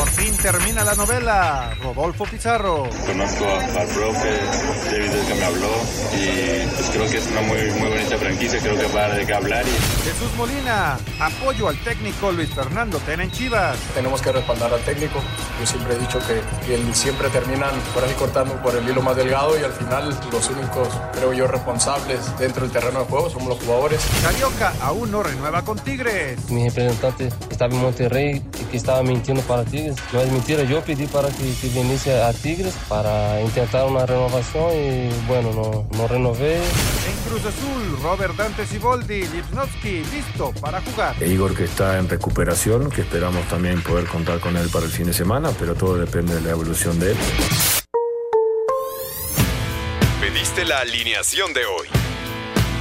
Por fin termina la novela. Rodolfo Pizarro. Conozco al profe, David que me habló y pues creo que es una muy, muy bonita franquicia, creo que va a de qué hablar. Y... Jesús Molina, apoyo al técnico Luis Fernando Tena en Chivas. Tenemos que respaldar al técnico. Yo siempre he dicho que, que siempre terminan por ahí cortando por el hilo más delgado y al final los únicos, creo yo, responsables dentro del terreno de juego somos los jugadores. Carioca aún no renueva con Tigres. Mi representante estaba en Monterrey y que estaba mintiendo para Tigres. No es mentira, yo pedí para que, que viniese a Tigres para intentar una renovación y bueno, no, no renové. En Cruz Azul, Robert Dante Siboldi, Lipnowski, listo para jugar. E Igor que está en recuperación, que esperamos también poder contar con él para el fin de semana, pero todo depende de la evolución de él. Pediste la alineación de hoy.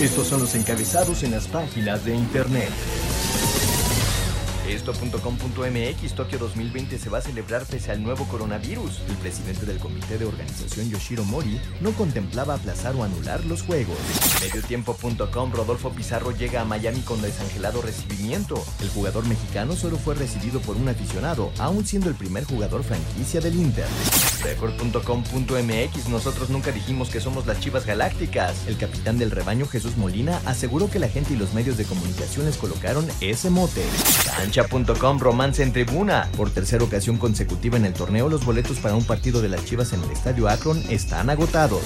Estos son los encabezados en las páginas de internet. Esto.com.mx Tokio 2020 se va a celebrar pese al nuevo coronavirus. El presidente del comité de organización Yoshiro Mori no contemplaba aplazar o anular los juegos. Mediotiempo.com Rodolfo Pizarro llega a Miami con desangelado recibimiento. El jugador mexicano solo fue recibido por un aficionado, aún siendo el primer jugador franquicia del Inter. Record.com.mx Nosotros nunca dijimos que somos las Chivas Galácticas. El capitán del rebaño Jesús Molina aseguró que la gente y los medios de comunicación les colocaron ese mote. Cancha.com Romance en tribuna. Por tercera ocasión consecutiva en el torneo, los boletos para un partido de las Chivas en el Estadio Akron están agotados.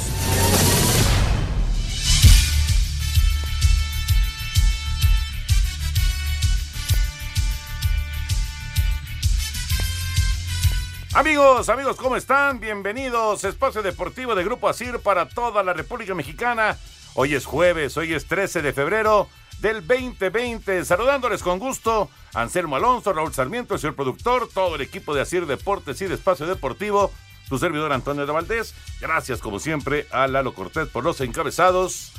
Amigos, amigos, ¿cómo están? Bienvenidos. Espacio Deportivo de Grupo Asir para toda la República Mexicana. Hoy es jueves, hoy es 13 de febrero del 2020. Saludándoles con gusto, Anselmo Alonso, Raúl Sarmiento, el señor productor, todo el equipo de Asir Deportes y de Espacio Deportivo, su servidor Antonio de Valdés. Gracias, como siempre, a Lalo Cortés por los encabezados.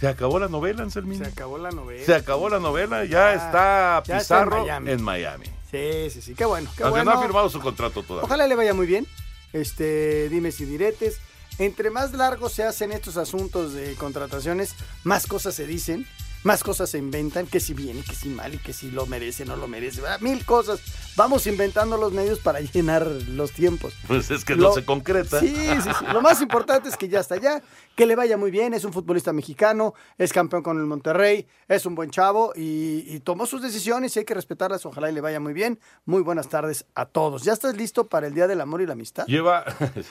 ¿Se acabó la novela, Anselmín? Se acabó la novela. Se acabó la novela, ya, Ya, está ya está en Pizarro Miami. en Miami. Sí, sí, sí. Qué bueno, qué Aunque bueno. no ha firmado su contrato todavía. Ojalá le vaya muy bien. Este, dime si diretes. Entre más largos se hacen estos asuntos de contrataciones, más cosas se dicen, más cosas se inventan, que si bien y que si mal y que si lo merece, no lo merece, mil cosas. Vamos inventando los medios para llenar los tiempos. Pues es que Lo- no se concreta. Sí, sí, sí. Lo más importante es que ya está allá, que le vaya muy bien, es un futbolista mexicano, es campeón con el Monterrey, es un buen chavo y, y tomó sus decisiones y hay que respetarlas, ojalá y le vaya muy bien. Muy buenas tardes a todos. ¿Ya estás listo para el Día del Amor y la Amistad? Lleva,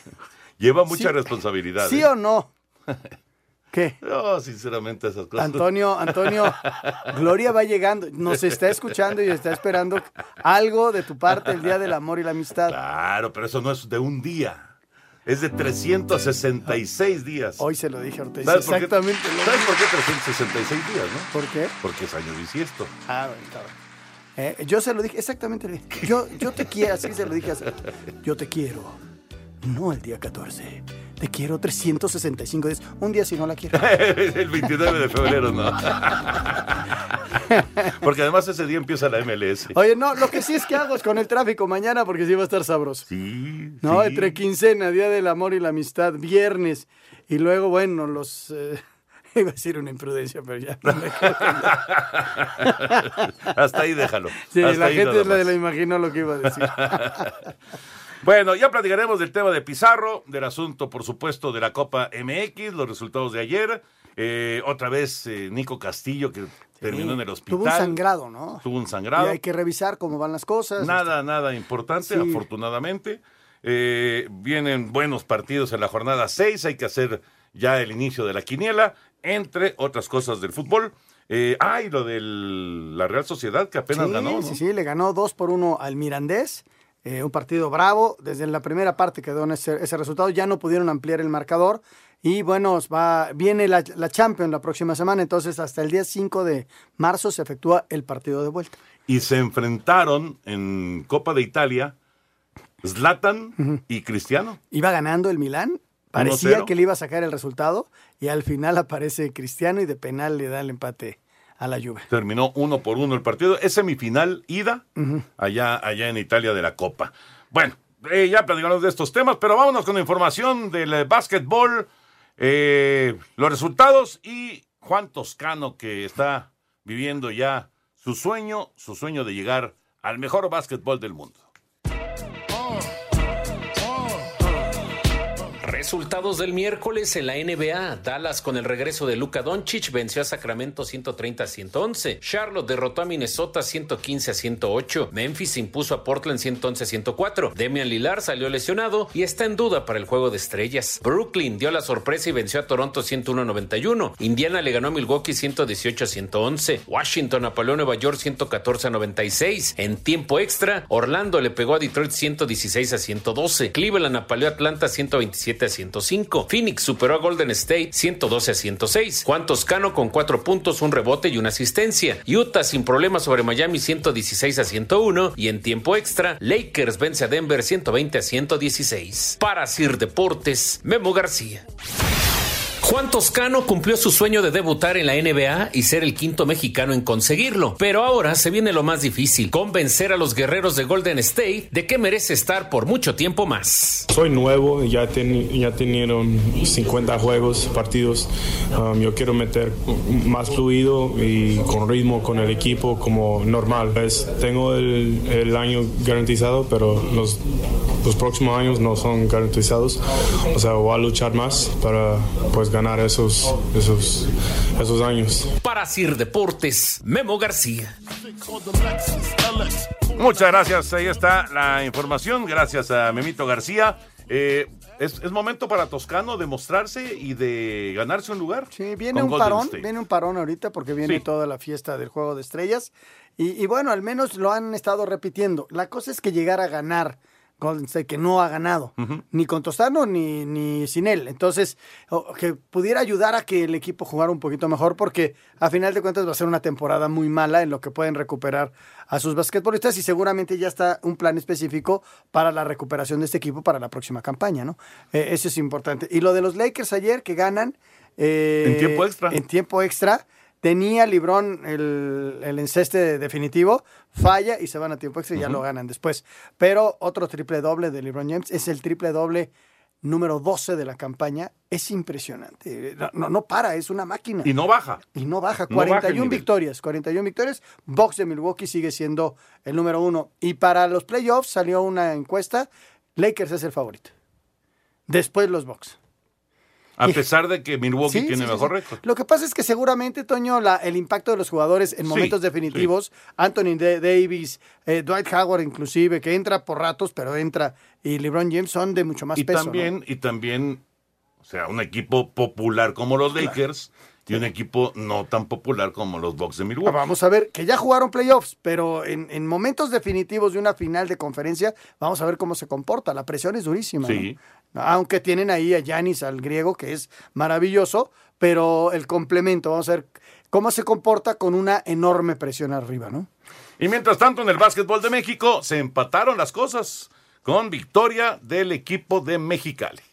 lleva mucha Sí. responsabilidad. ¿Sí ¿eh? o no? ¿Qué? No, sinceramente esas cosas. Antonio, Antonio, Gloria va llegando, nos está escuchando y está esperando algo de tu parte el Día del Amor y la Amistad. Claro, pero eso no es de un día. Es de 366 días. Hoy se lo dije a Ortiz, ¿Sabes por qué- exactamente lo ¿Sabes por qué 366 días, no? ¿Por qué? Porque es año bisiesto. Ah, bueno, está bien. Eh, yo se lo dije, exactamente. Yo, yo te quiero, así se lo dije. así. Yo te quiero. No el día 14. Te quiero 365 días. Un día si no la quiero. el 29 de febrero, no. Porque además ese día empieza la MLS. Oye, no, lo que sí es que hago es con el tráfico mañana porque sí va a estar sabroso. Sí. No, sí. entre quincena, Día del Amor y la Amistad, viernes. Y luego, bueno, los... eh, iba a decir una imprudencia, pero ya. no me acuerdo. Hasta ahí déjalo. Sí, Hasta la gente más. le imaginó lo que iba a decir. Bueno, ya platicaremos del tema de Pizarro, del asunto, por supuesto, de la Copa MX, los resultados de ayer. Eh, otra vez eh, Nico Castillo, que terminó en el hospital. Tuvo un sangrado, ¿no? Tuvo un Y sangrado. hay que revisar cómo van las cosas. Nada, nada importante, Sí. afortunadamente. Eh, vienen buenos partidos en la jornada 6, hay que hacer ya el inicio de la quiniela, entre otras cosas del fútbol. Eh, ah, y lo de la Real Sociedad, que apenas sí, ganó, ¿no? Sí, sí, le ganó 2 por 1 al Mirandés. Eh, un partido bravo. Desde la primera parte quedó en ese, ese resultado. Ya no pudieron ampliar el marcador. Y bueno, va, viene la, la Champions la próxima semana, entonces hasta el día 5 de marzo se efectúa el partido de vuelta. Y se enfrentaron en Copa de Italia Zlatan y Cristiano. Iba ganando el Milán, parecía 1-0. que le iba a sacar el resultado y al final aparece Cristiano y de penal le da el empate a la Juve. Terminó uno por uno el partido. Es semifinal ida allá, allá en Italia de la Copa. Bueno, eh, ya platicamos de estos temas, pero vámonos con información del eh, básquetbol, eh, los resultados y Juan Toscano que está viviendo ya su sueño, su sueño de llegar al mejor básquetbol del mundo. Resultados del miércoles en la NBA. Dallas con el regreso de Luka Doncic venció a Sacramento 130 a 111. Charlotte derrotó a Minnesota 115 a 108. Memphis impuso a Portland 111 a 104. Damian Lillard salió lesionado y está en duda para el juego de estrellas. Brooklyn dio la sorpresa y venció a Toronto 101 a 91. Indiana le ganó a Milwaukee 118 a 111. Washington apaleó a Nueva York 114 a 96. En tiempo extra, Orlando le pegó a Detroit 116 a 112. Cleveland apaleó a Atlanta 127 a 105. Phoenix superó a Golden State 112 a 106. Juan Toscano con cuatro puntos, un rebote y una asistencia. Utah sin problemas sobre Miami 116 a 101. Y en tiempo extra, Lakers vence a Denver 120 a 116. Para Sir Deportes, Memo García. Juan Toscano cumplió su sueño de debutar en la NBA y ser el quinto mexicano en conseguirlo. Pero ahora se viene lo más difícil, convencer a los guerreros de Golden State de que merece estar por mucho tiempo más. Soy nuevo, ya, ten- ya tenieron 50 juegos, partidos. Um, yo quiero meter más fluido y con ritmo con el equipo como normal. Tengo el, el año garantizado, pero los, los próximos años no son garantizados. O sea, voy a luchar más para pues, ganar esos, esos, esos años. Para Sir Deportes, Memo García. Muchas gracias, ahí está la información, gracias a Memito García. Eh, es, es momento para Toscano de mostrarse y de ganarse un lugar. Sí, viene un Golden parón, State. viene un parón ahorita porque viene Sí. toda la fiesta del Juego de Estrellas. Y, y bueno, al menos lo han estado repitiendo. La cosa es que llegar a ganar Golden State, que no ha ganado, ni con Tostano ni, ni sin él. Entonces, que pudiera ayudar a que el equipo jugara un poquito mejor, porque a final de cuentas va a ser una temporada muy mala en lo que pueden recuperar a sus basquetbolistas y seguramente ya está un plan específico para la recuperación de este equipo para la próxima campaña, ¿no? Eh, eso es importante. Y lo de los Lakers ayer que ganan. eh, En tiempo extra. En tiempo extra. Tenía Librón el, el enceste definitivo, falla y se van a tiempo extra y ya lo ganan después. Pero otro triple doble de LeBron James es el triple doble número 12 de la campaña. Es impresionante. No, no, no para, es una máquina. Y no baja. Y no baja. No baja el 41 nivel. victorias. 41 victorias. Box de Milwaukee sigue siendo el número uno. Y para los playoffs salió una encuesta. Lakers es el favorito. Después los Bucks. A pesar de que Milwaukee Sí, tiene sí, sí, mejor sí. récord. Lo que pasa es que seguramente, Toño, la- el impacto de los jugadores en Sí, momentos definitivos, Anthony Da- Davis, eh, Dwight Howard inclusive, que entra por ratos, pero entra, y LeBron James son de mucho más y peso. ¿no? también, y también, o sea, un equipo popular como los Lakers y un equipo no tan popular como los Bucks de Milwaukee. Vamos a ver, que ya jugaron playoffs, pero en, en momentos definitivos de una final de conferencia, vamos a ver cómo se comporta. La presión es durísima. ¿no? Aunque tienen ahí a Yanis, al griego, que es maravilloso, pero el complemento, vamos a ver cómo se comporta con una enorme presión arriba, ¿no? Y mientras tanto, en el básquetbol de México se empataron las cosas con victoria del equipo de Mexicali.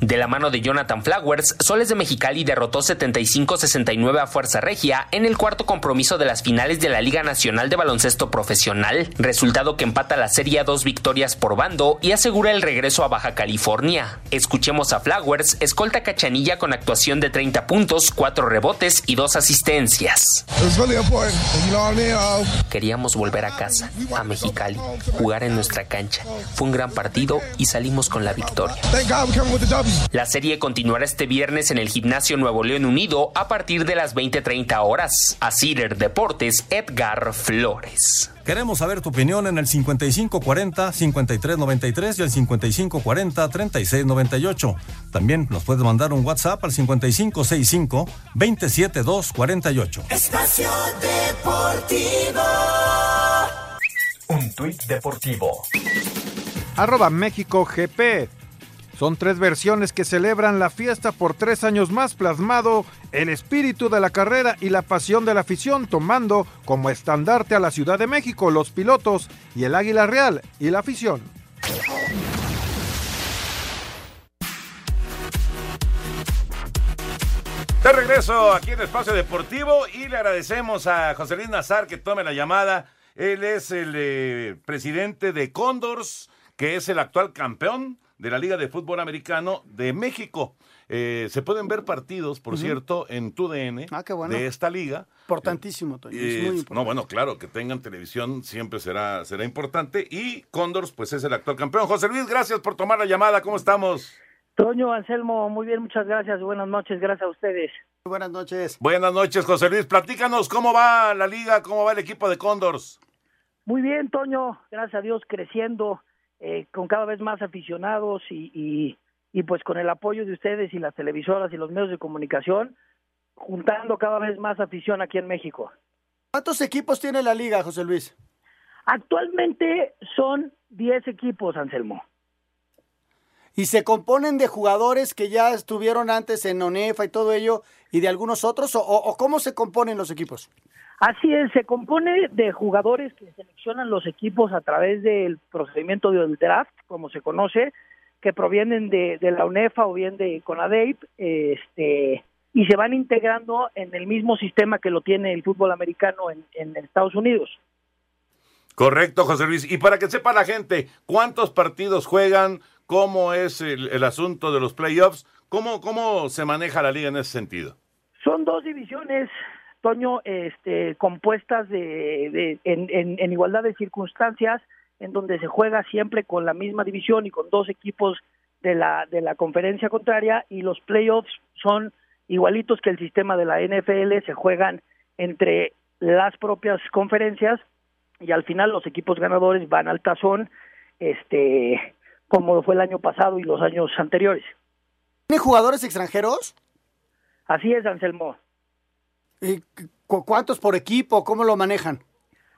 De la mano de Jonathan Flowers, Soles de Mexicali derrotó 75-69 a Fuerza Regia en el cuarto compromiso de las finales de la Liga Nacional de Baloncesto Profesional, resultado que empata la serie a dos victorias por bando y asegura el regreso a Baja California. Escuchemos a Flowers, escolta Cachanilla con actuación de 30 puntos, 4 rebotes y 2 asistencias. Queríamos volver a casa, a Mexicali, jugar en nuestra cancha. Fue un gran partido y salimos con la victoria. La serie continuará este viernes en el Gimnasio Nuevo León Unido a partir de las 20:30 horas. A Cider Deportes, Edgar Flores. Queremos saber tu opinión en el 5540-5393 y el 5540-3698. También nos puedes mandar un WhatsApp al 5565-27248. Espacio Deportivo. Un tuit deportivo. arroba México GP. Son tres versiones que celebran la fiesta por tres años más plasmado el espíritu de la carrera y la pasión de la afición, tomando como estandarte a la Ciudad de México, los pilotos y el Águila Real y la afición. De regreso aquí en Espacio Deportivo y le agradecemos a José Luis Nazar que tome la llamada. Él es el eh, presidente de Condors, que es el actual campeón de la Liga de Fútbol Americano de México. Eh, se pueden ver partidos, por cierto, en TUDN Ah, qué bueno. de esta liga. Importantísimo, Toño. es Eh, muy importante. no, bueno, claro, que tengan televisión siempre será, será importante. Y Condors, pues es el actual campeón. José Luis, gracias por tomar la llamada. ¿Cómo estamos? Toño, Anselmo, muy bien, muchas gracias. Buenas noches, gracias a ustedes. Buenas noches. Buenas noches, José Luis. Platícanos cómo va la liga, cómo va el equipo de Condors. Muy bien, Toño, gracias a Dios creciendo, eh, con cada vez más aficionados y, y, y pues con el apoyo de ustedes y las televisoras y los medios de comunicación, juntando cada vez más afición aquí en México. ¿Cuántos equipos tiene la liga, José Luis? Actualmente son 10 equipos, Anselmo. Y se componen de jugadores que ya estuvieron antes en ONEFA y todo ello, y de algunos otros, o, o cómo se componen los equipos? Así es, se compone de jugadores que seleccionan los equipos a través del procedimiento del draft, como se conoce, que provienen de, de la UNEFA o bien de CONADEIP, este, y se van integrando en el mismo sistema que lo tiene el fútbol americano en, en Estados Unidos. Correcto, José Luis. Y para que sepa la gente, ¿cuántos partidos juegan? ¿Cómo es el, el asunto de los playoffs? ¿Cómo, ¿Cómo se maneja la liga en ese sentido? Son dos divisiones, Toño, este, compuestas de, de- en, en- en igualdad de circunstancias, en donde se juega siempre con la misma división y con dos equipos de la, de la conferencia contraria, y los playoffs son igualitos que el sistema de la NFL, se juegan entre las propias conferencias y al final los equipos ganadores van al tazón, este, como fue el año pasado y los años anteriores. ¿Tiene jugadores extranjeros? Así es, Anselmo. ¿Y cu- cuántos por equipo? ¿Cómo lo manejan?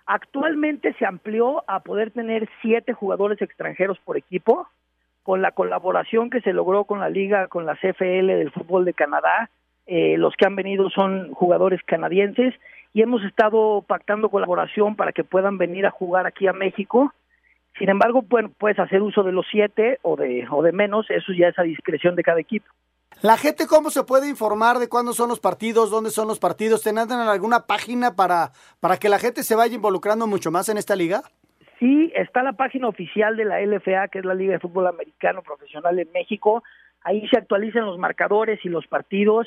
Actualmente se amplió a poder tener siete jugadores extranjeros por equipo, con la colaboración que se logró con la liga, con la CFL del fútbol de Canadá. eh, los que han venido son jugadores canadienses y hemos estado pactando colaboración para que puedan venir a jugar aquí a México. Sin embargo, bueno, puedes hacer uso de los siete o de, o de menos, eso ya es a discreción de cada equipo. ¿La gente cómo se puede informar de cuándo son los partidos, dónde son los partidos? ¿Tendrán alguna página para, para que la gente se vaya involucrando mucho más en esta liga? Sí, está la página oficial de la LFA, que es la Liga de Fútbol Americano Profesional en México. Ahí se actualizan los marcadores y los partidos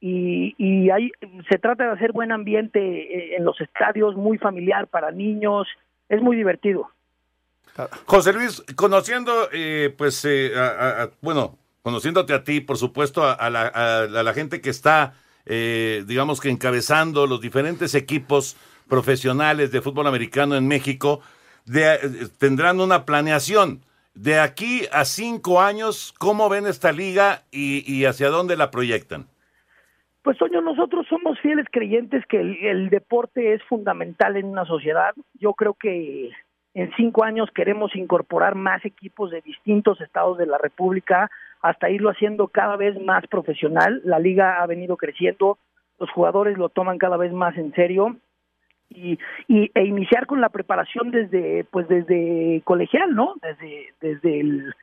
y, y ahí se trata de hacer buen ambiente eh, en los estadios, muy familiar para niños, es muy divertido. José Luis, conociendo, eh, pues, eh, a- a- a- bueno, conociéndote a ti, por supuesto, a, la, gente que está, eh, digamos que encabezando los diferentes equipos profesionales de fútbol americano en México, de- eh, tendrán una planeación. De aquí a cinco años, ¿cómo ven esta liga y, hacia dónde la proyectan? Pues Toño, nosotros somos fieles creyentes que el deporte es fundamental en una sociedad. Yo creo que en cinco años queremos incorporar más equipos de distintos estados de la República hasta irlo haciendo cada vez más profesional. La liga ha venido creciendo, los jugadores lo toman cada vez más en serio y, y e iniciar con la preparación desde pues desde colegial, ¿no? Desde desde el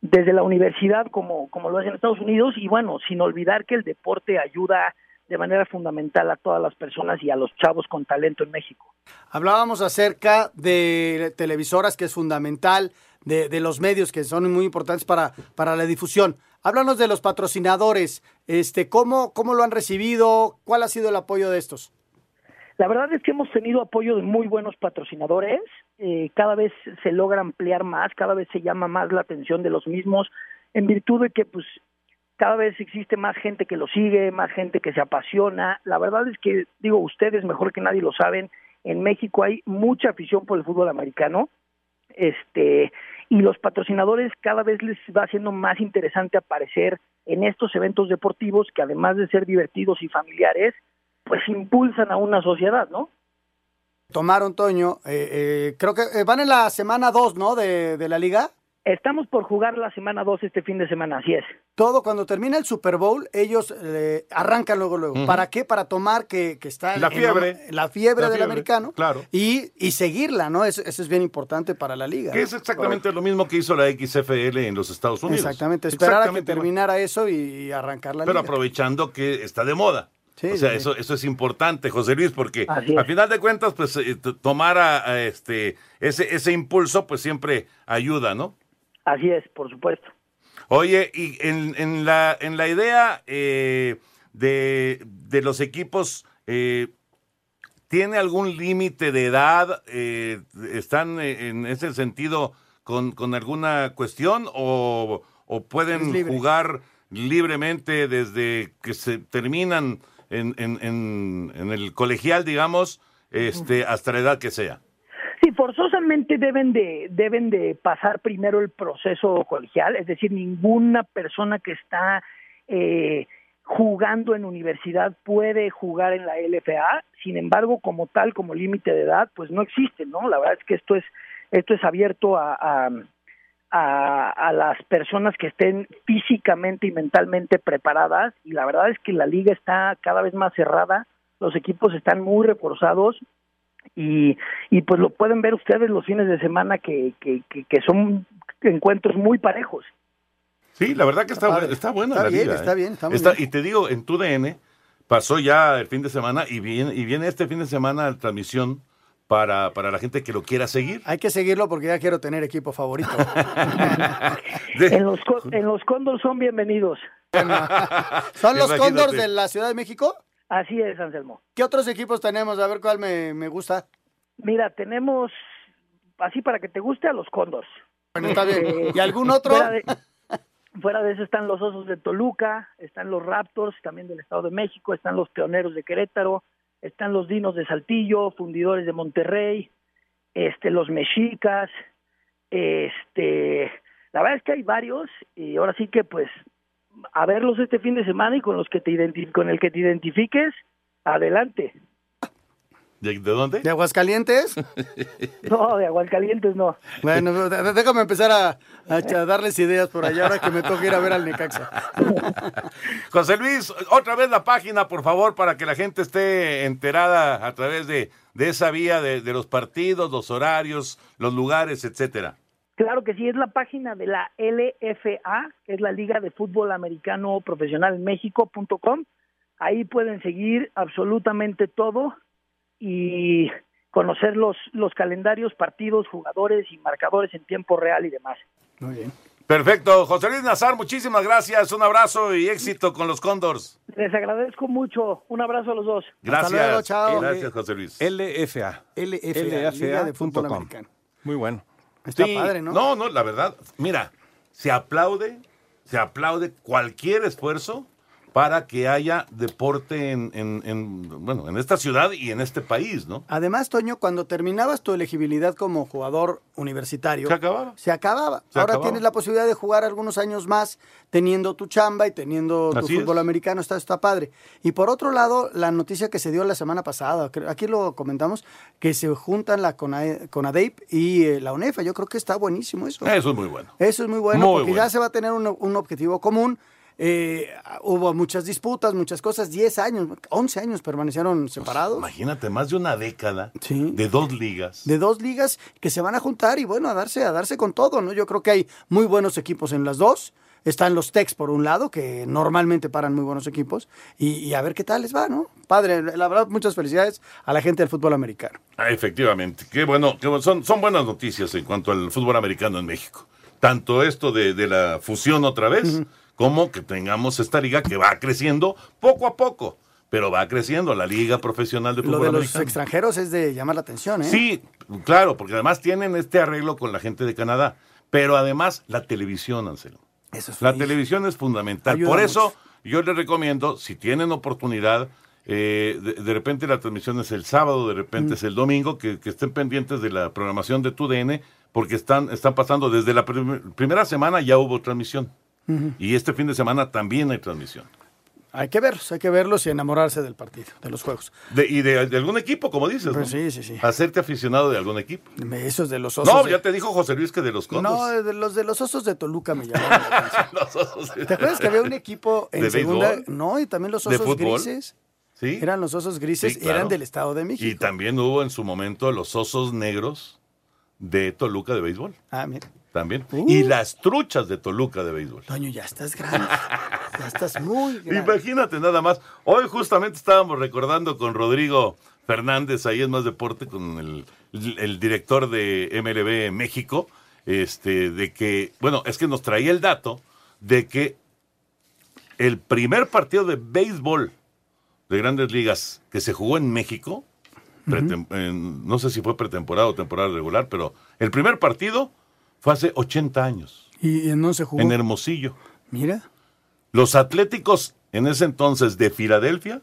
desde la universidad como, como lo hacen en Estados Unidos y bueno, sin olvidar que el deporte ayuda de manera fundamental a todas las personas y a los chavos con talento en México. Hablábamos acerca de televisoras, que es fundamental, de, de los medios, que son muy importantes para, para la difusión. Háblanos de los patrocinadores, este, ¿cómo, ¿cómo lo han recibido? ¿Cuál ha sido el apoyo de estos? La verdad es que hemos tenido apoyo de muy buenos patrocinadores, eh, cada vez se logra ampliar más, cada vez se llama más la atención de los mismos, en virtud de que pues cada vez existe más gente que lo sigue, más gente que se apasiona. La verdad es que, digo, ustedes mejor que nadie lo saben, en México hay mucha afición por el fútbol americano, este, y los patrocinadores cada vez les va haciendo más interesante aparecer en estos eventos deportivos que además de ser divertidos y familiares, pues impulsan a una sociedad, ¿no? Tomaron, Toño, eh, eh, creo que eh, van en la semana 2, ¿no? De, de la liga. Estamos por jugar la semana 2 este fin de semana, así es. Todo cuando termina el Super Bowl, ellos eh, arrancan luego, luego. ¿Para qué? Para tomar que, que está La en- fiebre. la fiebre La del fiebre, americano. claro. Y, y seguirla, ¿no? Eso, eso es bien importante para la liga. Que es exactamente lo mismo que hizo la XFL en los Estados Unidos. Exactamente, esperar a que terminara eso y arrancar la Pero liga. aprovechando que está de moda. Sí, o sea, sí. eso, eso es importante, José Luis, porque al final de cuentas, pues eh, tomar a, a este ese, ese impulso, pues siempre ayuda, ¿no? Así es, por supuesto. Oye, y en, en la, en la idea eh, de, de los equipos, eh, ¿tiene algún límite de edad? Eh, ¿Están eh, en ese sentido con, con alguna cuestión o, o pueden libre. jugar libremente desde que se terminan en, en, en, en el colegial, digamos, este, hasta la edad que sea? Forzosamente deben de deben de pasar primero el proceso colegial, es decir, ninguna persona que está eh, jugando en universidad puede jugar en la LFA. Sin embargo, como tal, como límite de edad, pues no existe, ¿no? La verdad es que esto es esto es abierto a, a, a, a las personas que estén físicamente y mentalmente preparadas y la verdad es que la liga está cada vez más cerrada, los equipos están muy reforzados y, y pues lo pueden ver ustedes los fines de semana que, que, que, que son encuentros muy parejos. Sí, la verdad que está, padre. está buena Está la bien, liga. está ¿eh? bien, está muy Está- bien. Y te digo, en tu DN pasó ya el fin de semana y viene, y viene este fin de semana la transmisión para, para la gente que lo quiera seguir. Hay que seguirlo porque ya quiero tener equipo favorito. En los, co- en los Cóndor son bienvenidos. ¿Son los Imagínate. Cóndors de la Ciudad de México? Así es, Anselmo. ¿Qué otros equipos tenemos? A ver cuál me, me gusta. Mira, tenemos, así para que te guste, a los Cóndors. Bueno, está bien. Eh, ¿Y algún otro? Fuera de, fuera de eso están los Osos de Toluca, están los Raptors, también del Estado de México, están los Pioneros de Querétaro, están los Dinos de Saltillo, Fundidores de Monterrey, este, los Mexicas, este, la verdad es que hay varios y ahora sí que pues a verlos este fin de semana y con los que te identi- con el que te identifiques, adelante. ¿De, de dónde? ¿De Aguascalientes? No, de Aguascalientes no. Bueno, déjame empezar a, a darles ideas por allá ahora que me toca ir a ver al Necaxa. José Luis, otra vez la página, por favor, para que la gente esté enterada a través de, de esa vía de, de los partidos, los horarios, los lugares, etcétera. Claro que sí, es la página de la LFA, que es la Liga de Fútbol Americano Profesional en México.com. Ahí pueden seguir absolutamente todo y conocer los, los calendarios, partidos, jugadores y marcadores en tiempo real y demás. Muy bien. Perfecto. José Luis Nazar, muchísimas gracias. Un abrazo y éxito con los Cóndors. Les agradezco mucho. Un abrazo a los dos. Gracias. luego, chao. Gracias, José Luis. LFA. LFA, Liga de Fútbol LFA.com. Americano. Muy bueno. Está Sí, padre, ¿no? No, no, la verdad, mira, se aplaude, se aplaude cualquier esfuerzo para que haya deporte en, en- en, bueno, en esta ciudad y en este país, ¿no? Además, Toño, cuando terminabas tu elegibilidad como jugador universitario, Se acababa. se acababa. Se Ahora acababa. tienes la posibilidad de jugar algunos años más teniendo tu chamba y teniendo tu Así fútbol es. americano. Está, está padre. Y por otro lado, la noticia que se dio la semana pasada, aquí lo comentamos, que se juntan la CONA- CONADEIP y eh, la UNEFA. Yo creo que está buenísimo eso. Eso es muy bueno. Eso es muy bueno Muy porque bueno. ya se va a tener un, un objetivo común. Eh, hubo muchas disputas, muchas cosas. 10 años, 11 años permanecieron separados. Imagínate, más de una década Sí. de dos ligas. de dos ligas que se van a juntar y bueno, a darse, a darse con todo, ¿no? Yo creo que hay muy buenos equipos en las dos. Están los Tex por un lado, que normalmente paran muy buenos equipos, y, y a ver qué tal les va, ¿no? Padre, la verdad, muchas felicidades a la gente del fútbol americano. Ah, efectivamente, qué bueno, qué bueno. Son, son buenas noticias en cuanto al fútbol americano en México. Tanto esto de, de la fusión otra vez, como que tengamos esta liga que va creciendo poco a poco, pero va creciendo la liga profesional de Lo fútbol de los americano. extranjeros es de llamar la atención, ¿eh? Sí, claro, porque además tienen este arreglo con la gente de Canadá, pero además la televisión, Anselmo. Eso es La televisión es fundamental. Ayuda Por eso mucho. yo les recomiendo, si tienen oportunidad, eh, de, de repente la transmisión es el sábado, de repente es el domingo, que, que estén pendientes de la programación de TUDN, porque están, están pasando desde la prim- primera semana ya hubo transmisión. Y este fin de semana también hay transmisión. Hay que verlos, hay que verlos y enamorarse del partido, de los juegos. De- y de, de algún equipo, como dices. Pues ¿no? sí, sí, sí. Hacerte aficionado de algún equipo. Esos de los osos. No, de- ya te dijo José Luis que de los condos. No, de los de los osos de Toluca me llamaron la atención. Los osos de- ¿Te acuerdas que había un equipo en ¿De segunda? béisbol? No, y también los ¿De osos fútbol? grises. Sí. Eran los osos grises, Sí, claro. eran del Estado de México. Y también hubo en su momento los osos negros de Toluca de béisbol. Ah, mira. También. Uh. Y las truchas de Toluca de béisbol. Toño, ya estás grande. ya estás muy grande. Imagínate nada más. Hoy justamente estábamos recordando con Rodrigo Fernández, ahí es más deporte, con el, el director de MLB México, este, de que, bueno, es que nos traía el dato de que el primer partido de béisbol de grandes ligas que se jugó en México, en- no sé si fue pretemporada o temporada regular, pero el primer partido fue hace 80 años, ¿Y en dónde se jugó? en Hermosillo. Mira. Los Atléticos en ese entonces de Filadelfia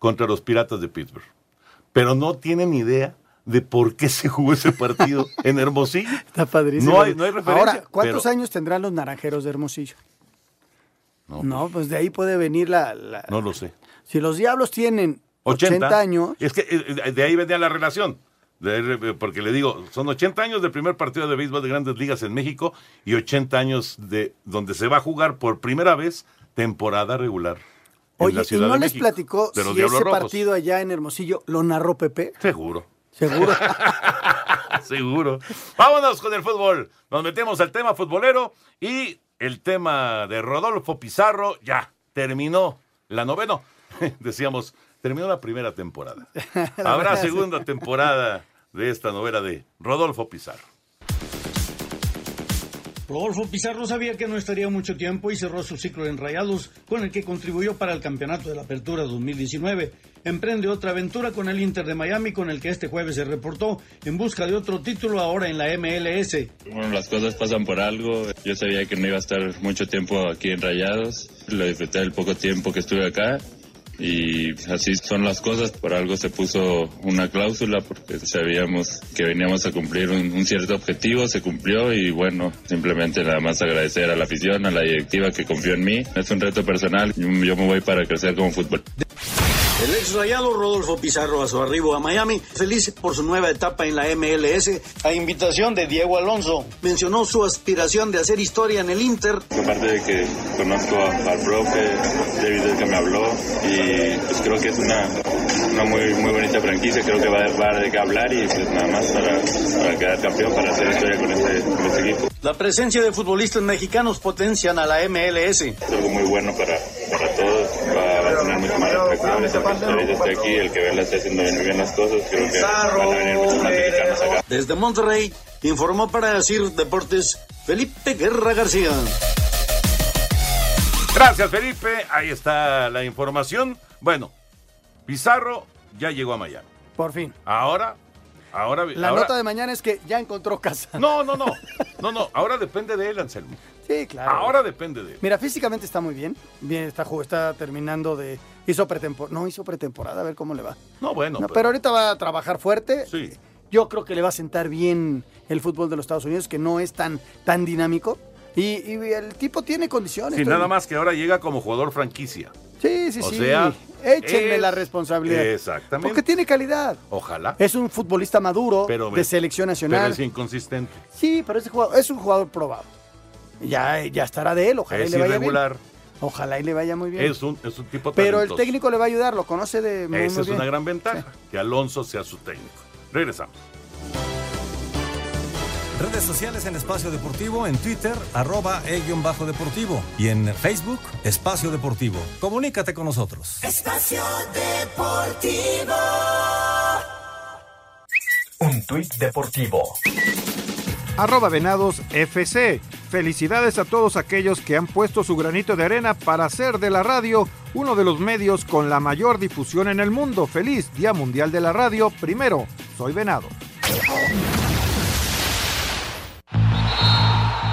contra los Piratas de Pittsburgh. Pero no tienen idea de por qué se jugó ese partido en Hermosillo. Está padrísimo. No hay, no hay referencia. Ahora, ¿cuántos pero- años tendrán los naranjeros de Hermosillo? No, No, pues de ahí puede venir la... la- No lo sé. Si los diablos tienen 80, años, Es que eh, de ahí venía la relación. Porque le digo, son 80 años del primer partido de béisbol de grandes ligas en México y 80 años de donde se va a jugar por primera vez temporada regular. en oye, la ¿y Ciudad no de les México, platicó si ese Rojos. partido allá en Hermosillo lo narró Pepe? Seguro. Seguro. Seguro. Vámonos con el fútbol. Nos metemos al tema futbolero y el tema de Rodolfo Pizarro ya terminó la novena. Decíamos, terminó la primera temporada. Habrá segunda temporada de esta novela de Rodolfo Pizarro. Rodolfo Pizarro sabía que no estaría mucho tiempo y cerró su ciclo en Rayados, con el que contribuyó para el campeonato de la Apertura 2019. Emprende otra aventura con el Inter de Miami, con el que este jueves se reportó en busca de otro título ahora en la MLS. Bueno, las cosas pasan por algo. Yo sabía que no iba a estar mucho tiempo aquí en Rayados. Lo disfruté el poco tiempo que estuve acá. Y así son las cosas. Por algo se puso una cláusula porque sabíamos que veníamos a cumplir un, un cierto objetivo. Se cumplió y bueno, simplemente nada más agradecer a la afición, a la directiva que confió en mí. Es un reto personal. Yo yo me voy para crecer como fútbol. El ex rayado Rodolfo Pizarro a su arribo a Miami, feliz por su nueva etapa en la MLS, a invitación de Diego Alonso. Mencionó su aspiración de hacer historia en el Inter. Aparte de que conozco a- al profe, David es el que me habló y pues creo que es una, una muy, muy bonita franquicia, creo que va, a- va a dar de qué hablar y pues nada más para, para quedar campeón, para hacer historia con este, con este equipo. La presencia de futbolistas mexicanos potencian a la MLS. Es algo muy bueno para, para todos, va, va a tener mucho más reflexiones, el que esté aquí, el que Vela esté haciendo bien, bien las cosas, creo que van a venir muchos más mexicanos acá. Desde Monterrey, informó para decir Deportes Felipe Guerra García. Gracias, Felipe. Ahí está la información. Bueno, Pizarro ya llegó a Miami. Por fin. Ahora, ahora. La ahora- nota de mañana es que ya encontró casa. No, no, no. No, no. Ahora depende de él, Anselmo. Sí, claro. Ahora depende de él. Mira, físicamente está muy bien. Bien, está, está terminando de. Hizo pretemporada. No, hizo pretemporada, a ver cómo le va. No, bueno. No, pero ahorita va a trabajar fuerte. Sí. Yo creo que le va a sentar bien el fútbol de los Estados Unidos, que no es tan, tan dinámico. Y, y el tipo tiene condiciones. Sí, nada más que ahora llega como jugador franquicia. Sí, sí, O sí. sea, Échenme es- la responsabilidad. Exactamente. Porque tiene calidad. Ojalá. Es un futbolista maduro Pero de selección Pero nacional. es inconsistente. Sí, pero ese jugador, es un jugador probado. Ya, ya estará de él, ojalá Es y le vaya irregular. bien. Ojalá y le vaya muy bien. Es un, es un tipo pero el técnico le va a ayudar, lo conoce de muy, Esa muy es bien. una gran ventaja, que Alonso sea su técnico. Regresamos. Redes sociales en Espacio Deportivo, en Twitter, arroba e-bajo deportivo y en Facebook, Espacio Deportivo. Comunícate con nosotros. Espacio Deportivo. Un tuit deportivo. Arroba Venados FC. Felicidades a todos aquellos que han puesto su granito de arena para hacer de la radio uno de los medios con la mayor difusión en el mundo. Feliz Día Mundial de la Radio. Primero, soy Venado.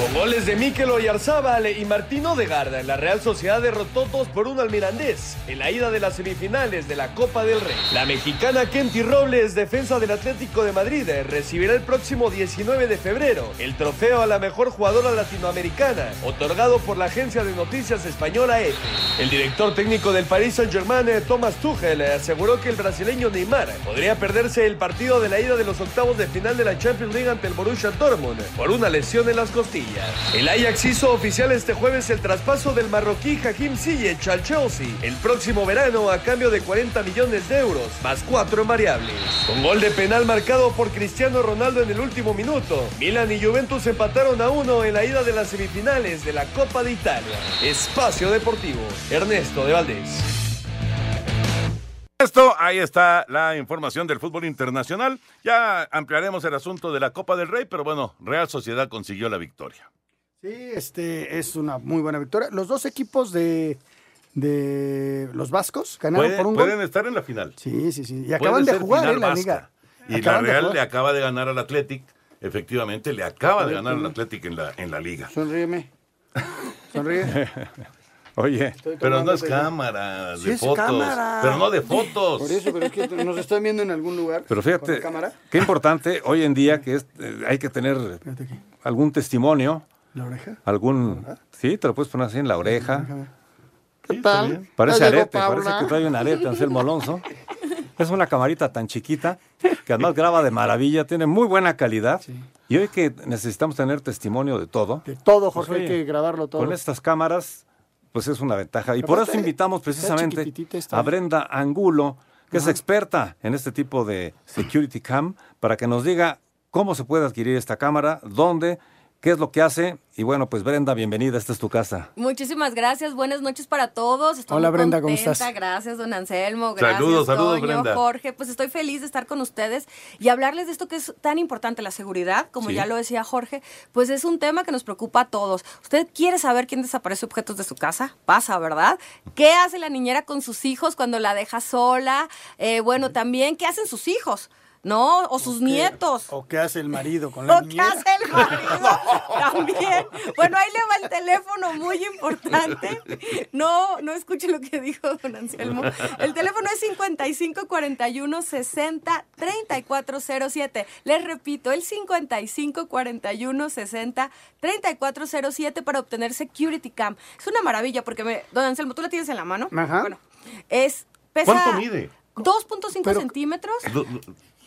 Con goles de Mikel Oyarzábal y Martín Odegaard, la Real Sociedad derrotó 2 por 1 al Mirandés en la ida de las semifinales de la Copa del Rey. La mexicana Kenty Robles, defensa del Atlético de Madrid, recibirá el próximo 19 de febrero el trofeo a la mejor jugadora latinoamericana, otorgado por la agencia de noticias española EFE. El director técnico del Paris Saint-Germain, Thomas Tuchel, aseguró que el brasileño Neymar podría perderse el partido de la ida de los octavos de final de la Champions League ante el Borussia Dortmund por una lesión en las costillas. El Ajax hizo oficial este jueves el traspaso del marroquí Hakim Ziyech al Chelsea el próximo verano a cambio de 40 millones de euros, más cuatro variables. Con gol de penal marcado por Cristiano Ronaldo en el último minuto, Milan y Juventus empataron a uno en la ida de las semifinales de la Copa de Italia. Espacio Deportivo, Ernesto de Valdés. Esto, ahí está la información del fútbol internacional. Ya ampliaremos el asunto de la Copa del Rey, pero bueno, Real Sociedad consiguió la victoria. Sí, este es una muy buena victoria. Los dos equipos de, de los vascos ganaron Pueden, por un pueden gol. estar en la final. Sí, sí, sí. Y Puede acaban de ser jugar en la vasca. liga. Y la Acaban Real le acaba de ganar al Athletic. Efectivamente, le acaba de ganar al Correcto. Athletic en la, en la liga. Sonríeme. Sonríe. Oye, pero no es cámara, Sí, de es fotos. cámara. Pero no de fotos. Por eso, pero es que nos están viendo en algún lugar. Pero con fíjate, la cámara. qué importante hoy en día que es, eh, hay que tener algún testimonio, ¿La oreja? algún... Sí, te lo puedes poner así en la oreja. ¿Qué tal? Parece arete, parece que trae un arete Anselmo Alonso. Es una camarita tan chiquita que además graba de maravilla, tiene muy buena calidad. Y hoy que necesitamos tener testimonio de todo. De todo, pues, Jorge, hay que grabarlo todo. Con estas cámaras, pues es una ventaja. Y Pero por eso invitamos precisamente a Brenda Angulo, que es experta en este tipo de Security Cam, para que nos diga cómo se puede adquirir esta cámara, dónde, qué es lo que hace. Y bueno, pues Brenda, bienvenida, esta es tu casa. Muchísimas gracias, buenas noches para todos. Estoy Hola, muy Brenda, ¿cómo estás? Gracias, don Anselmo. Gracias, Saludos, saludos, Toño, Brenda. Jorge. Pues estoy feliz de estar con ustedes y hablarles de esto que es tan importante, la seguridad, como Sí. ya lo decía Jorge, pues es un tema que nos preocupa a todos. ¿Usted quiere saber quién desaparece objetos de su casa? Pasa, ¿verdad? ¿Qué hace la niñera con sus hijos cuando la deja sola? Eh, bueno, también, ¿qué hacen sus hijos? ¿No? O sus nietos. ¿O qué hace el marido con la ¿O qué niñera? hace el marido? También. Bueno, ahí le va el teléfono, muy importante. No, no escuche lo que dijo don Anselmo. El teléfono es 55 41 60 3407. Les repito, el 55 41 60 3407 para obtener Security Cam. Es una maravilla porque, me, don Anselmo, ¿tú la tienes en la mano? Ajá. Bueno, es... Pesa ¿Cuánto mide? 2.5 Pero- centímetros, Do- do-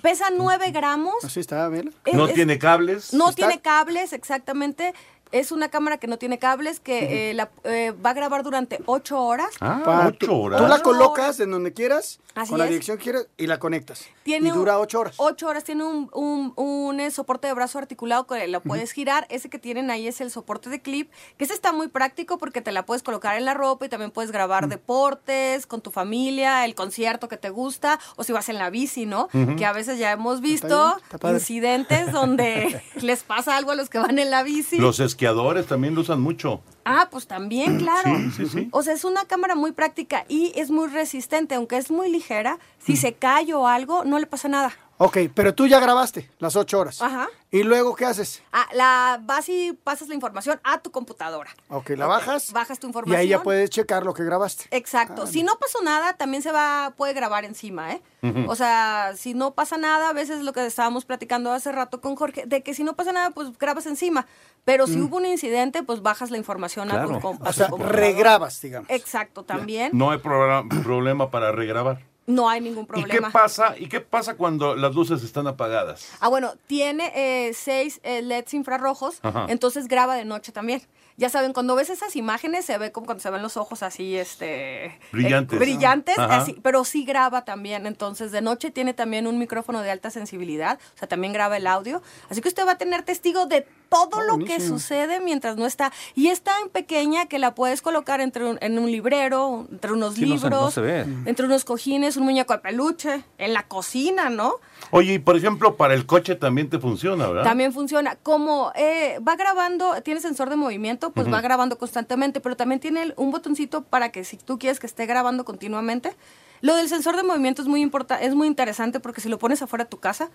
pesa 9 gramos. Así está, vela. No Es- tiene cables. No Está- tiene cables, exactamente. Es una cámara que no tiene cables, que eh, la- eh, va a grabar durante ocho horas. Pa- ocho tú- horas. Tú la colocas en donde quieras, Así con la es. dirección que quieras, y la conectas. Tiene y dura ocho horas. Ocho horas. Tiene un, un- un, eh, soporte de brazo articulado que lo puedes girar. Ese que tienen ahí es el soporte de clip, que ese está muy práctico porque te la puedes colocar en la ropa y también puedes grabar deportes con tu familia, el concierto que te gusta, o si vas en la bici, ¿no? Que a veces ya hemos visto está incidentes donde les pasa algo a los que van en la bici. Los esquiadores también lo usan mucho. Ah, pues también, claro. Sí, sí, sí. O sea, es una cámara muy práctica y es muy resistente, aunque es muy ligera. Si se cae o algo, no le pasa nada. Ok, pero tú ya grabaste las ocho horas. Ajá. ¿Y luego qué haces? Ah, la vas y pasas la información a tu computadora. Ok, la bajas. Bajas tu Y información. ahí ya puedes checar lo que grabaste. Exacto. si no pasó nada, también se va, puede grabar encima, ¿eh? O sea, si no pasa nada, a veces lo que estábamos platicando hace rato con Jorge, de que si no pasa nada, pues grabas encima. Pero si Mm. hubo un incidente, pues bajas la información a tu, a O tu sea, computadora. regrabas, digamos. Exacto, también. No hay problema para regrabar. No hay ningún ¿Y problema. qué pasa? ¿Y qué pasa cuando las luces están apagadas? Ah, bueno, tiene eh, seis eh, LEDs infrarrojos, Ajá. entonces graba de noche también. Ya saben, cuando ves esas imágenes se ve como cuando se ven los ojos así, este... eh, Brillantes. brillantes, así, pero sí graba también. Entonces, de noche tiene también un micrófono de alta sensibilidad, o sea, también graba el audio. Así que usted va a tener testigo de todo lo que sucede mientras no está. Y es tan pequeña que la puedes colocar entre un- en un librero, entre unos Sí, no se- libros, no se ve. entre unos cojines, un muñeco de peluche, en la cocina, ¿no? Oye, y por ejemplo, para el coche también te funciona, ¿verdad? También funciona. Como eh, va grabando, tiene sensor de movimiento, pues va grabando constantemente, pero también tiene un botoncito para que si tú quieres que esté grabando continuamente. Lo del sensor de movimiento es muy importa es muy interesante porque si lo pones afuera de tu casa,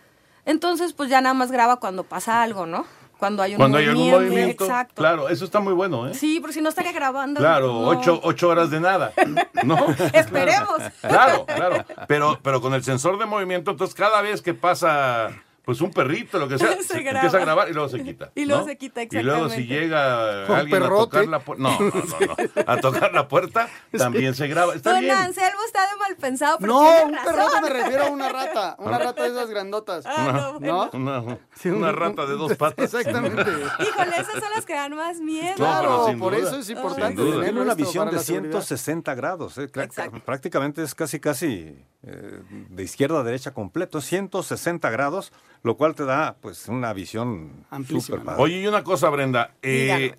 entonces pues ya nada más graba cuando pasa algo, ¿no? cuando hay un Cuando hay algún movimiento. movimiento. Exacto. Claro, eso está muy bueno, ¿eh? Sí, porque si no estaría grabando. Claro, no. ocho, ocho horas de nada. ¿No? Esperemos. Claro, claro. Pero, pero con el sensor de movimiento, entonces cada vez que pasa pues un perrito, lo que sea, Se empieza a grabar y luego se quita. Y luego ¿no? se quita, Y luego si exactamente. llega Un alguien a tocar la puerta, no, no, no, no, a tocar la puerta, también se graba. Está Don bien. Anselmo está de mal pensado, pero No, tiene un razón. perrote me refiero a una rata. Una rata de esas grandotas. Ah, no, Una, bueno. una- rata de dos patas. Exactamente. Híjole, esas son las que dan más miedo. Claro, por duda. eso es importante Tiene una visión de la seguridad. 160 grados. eh. Prácticamente es casi, casi eh, de izquierda a derecha completo. 160 grados, lo cual te da pues una visión súper padre. Oye, y una cosa, Brenda, eh,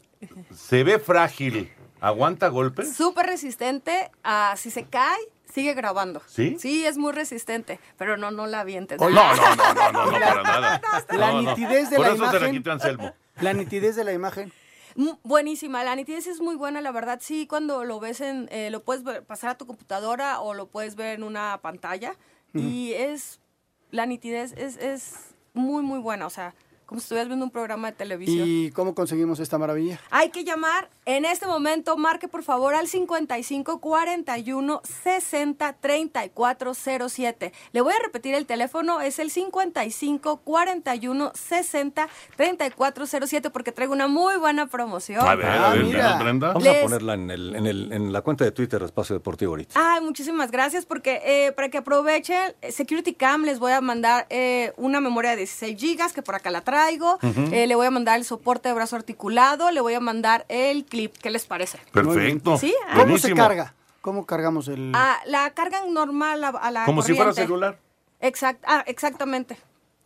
se ve frágil, ¿aguanta golpes? Súper resistente. a si se cae, sigue grabando. ¿Sí? Sí, es muy resistente. Pero no, no la avientes. No, no, no, no, no, no, para nada. La No, no. nitidez de Por la eso se la imagen. quitó Anselmo. La nitidez de la imagen. Mm, Buenísima, la nitidez es muy buena, la verdad. Sí, cuando lo ves en, eh, lo puedes ver- pasar a tu computadora o lo puedes ver en una pantalla y es, la nitidez es, es muy, muy buena. O sea, como si estuvieras viendo un programa de televisión. ¿Y cómo conseguimos esta maravilla? Hay que llamar en este momento, marque por favor al 55 41 60 34 07. Le voy a repetir el teléfono, es el 55 41 60 34 07 porque traigo una muy buena promoción. A ver, a ver, mira. Brenda. Vamos Les- a ponerla en, el, en, el, en la cuenta de Twitter Espacio Deportivo ahorita. Ay, muchísimas gracias porque eh, para que aprovechen eh, Security Cam les voy a mandar eh, una memoria de 16 gigas que por acá la traigo. Eh, le voy a mandar el soporte de brazo articulado, le voy a mandar el clip. ¿Qué les parece? Perfecto. Sí, ah. ¿Cómo Buenísimo. se carga? ¿Cómo cargamos el...? Ah, la cargan normal a, a la Como si fuera celular. Exact, ah, exactamente.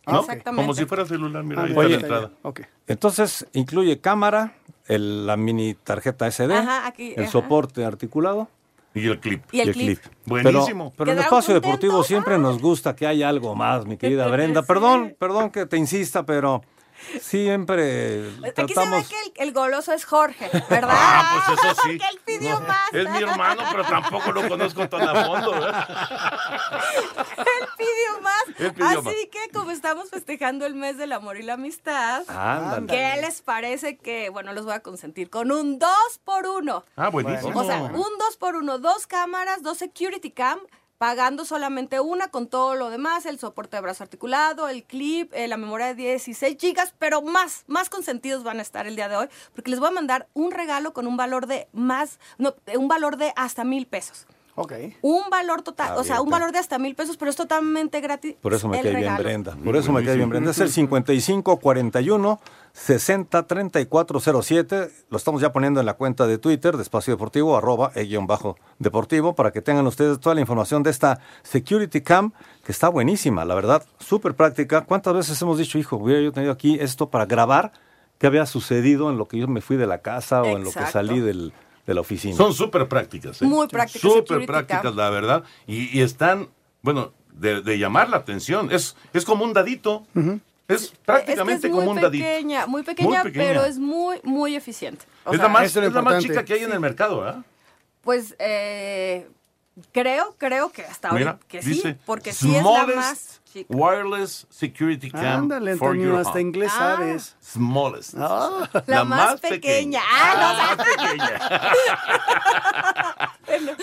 ¿no? Exactamente. Como si fuera celular, mira, Ah, ahí bueno, está la entrada. bien. Ok. Entonces, incluye cámara, el- la mini tarjeta SD, Ajá, aquí, el ajá. soporte articulado Y el clip. Y el clip. Buenísimo. Pero, pero en ¿Quedaron Espacio Deportivo siempre nos gusta que haya algo más, mi querida Brenda. Perdón, perdón que te insista, pero siempre Aquí se ve tratamos... que el, el goloso es Jorge, ¿verdad? Ah, pues eso sí. Porque él pidió No, más. Es mi hermano, pero tampoco lo conozco tan a fondo. ¿verdad? Él pidió más. Él pidió Así más. que como estamos festejando el mes del amor y la amistad, Ándale. ¿qué les parece que, bueno, los voy a consentir con un 2 por 1 Ah, buenísimo. O sea, un 2 por 1 dos cámaras, dos security cam, pagando solamente una con todo lo demás, el soporte de brazo articulado, el clip, eh, la memoria de 16 gigas, pero más, más consentidos van a estar el día de hoy, porque les voy a mandar un regalo con un valor de más, no, un valor de hasta mil pesos. Ok. Un valor total, o sea, un valor de hasta mil pesos, pero es totalmente gratis. Por eso me cae bien. Brenda. Por eso me cae bien Brenda. Es el 55 41 60 34 07. Lo estamos ya poniendo en la cuenta de Twitter de Espacio Deportivo, arroba e guion bajo deportivo, para que tengan ustedes toda la información de esta Security Cam, que está buenísima, la verdad, súper práctica. ¿Cuántas veces hemos dicho, hijo, hubiera yo tenido aquí esto para grabar qué había sucedido en lo que yo me fui de la casa o en lo que salí del- de la oficina? Son súper prácticas. ¿eh? Muy prácticas, Súper prácticas, Cam. la verdad. Y, y están, bueno, de, de llamar la atención. Es, es como un dadito. Es prácticamente es que es como muy un dadito. pequeña, muy pequeña, Muy pequeña. pero es muy, muy eficiente. O es sea, la más, es la más chica que hay en el mercado, ¿verdad? Pues eh, creo, creo que hasta Mira, ahorita que sí, porque sí es la más chica. Wireless Security Cam Ándale, for Antonio, your hasta home. inglés Ah. sabes. Smallest. Ah. La, más, pequeña. Ah, no, Ah, pequeña.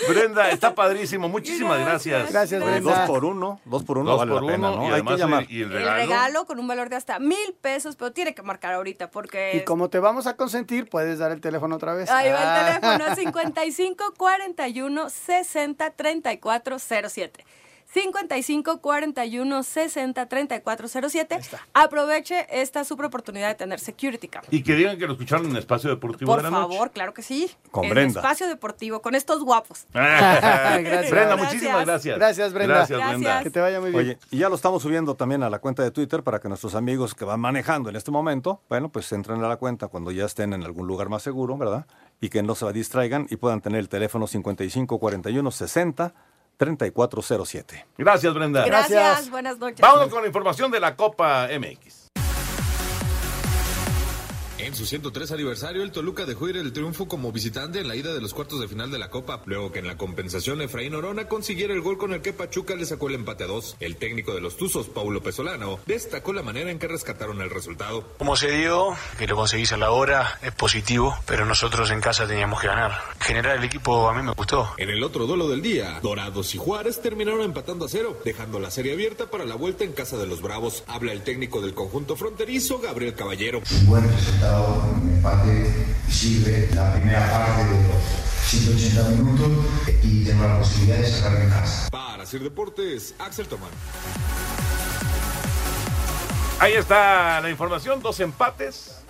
Brenda, está padrísimo. Muchísimas gracias. Gracias, Oye, Brenda. dos por uno, dos por uno Dos vale por la pena, uno, ¿no? y Hay además que llamar. el, y el el regalo. regalo con un valor de hasta mil pesos, pero tiene que marcar ahorita porque... Y como te vamos a consentir, puedes dar el teléfono otra vez. Ahí va Ah. el teléfono, 55 41 60 34 07. 55 41 60 34 07. Aproveche esta super oportunidad de tener Security Cam. Y que digan que lo escucharon en Espacio Deportivo Por de la Noche. favor, claro que sí. Con en Brenda. Espacio Deportivo, con estos guapos. Gracias. Brenda, muchísimas gracias. Gracias, Brenda. Gracias, Gracias. Brenda. Que te vaya muy bien. Oye, y ya lo estamos subiendo también a la cuenta de Twitter para que nuestros amigos que van manejando en este momento, bueno, pues entren a la cuenta cuando ya estén en algún lugar más seguro, ¿verdad? Y que no se distraigan y puedan tener el teléfono 55 41 60 3407. Gracias, Brenda. Gracias, Gracias. buenas noches. Vámonos con la información de la Copa MX. En su 103 aniversario, el Toluca dejó ir el triunfo como visitante en la ida de los cuartos de final de la Copa, luego que en la compensación Efraín Orona consiguiera el gol con el que Pachuca le sacó el empate a dos. El técnico de los Tuzos, Paulo Pesolano, destacó la manera en que rescataron el resultado. Como se dio, que lo conseguís a la hora, es positivo, pero nosotros en casa teníamos que ganar. Generar el equipo a mí me gustó. En el otro duelo del día, Dorados y Juárez terminaron empatando a cero, dejando la serie abierta para la vuelta en casa de los Bravos. Habla el técnico del conjunto fronterizo, Gabriel Caballero. buen resultado, un empate sirve la primera parte de los 180 minutos y tengo la posibilidad de sacar en casa. Para hacer deportes, Axel Tomán. Ahí está la información, dos empates.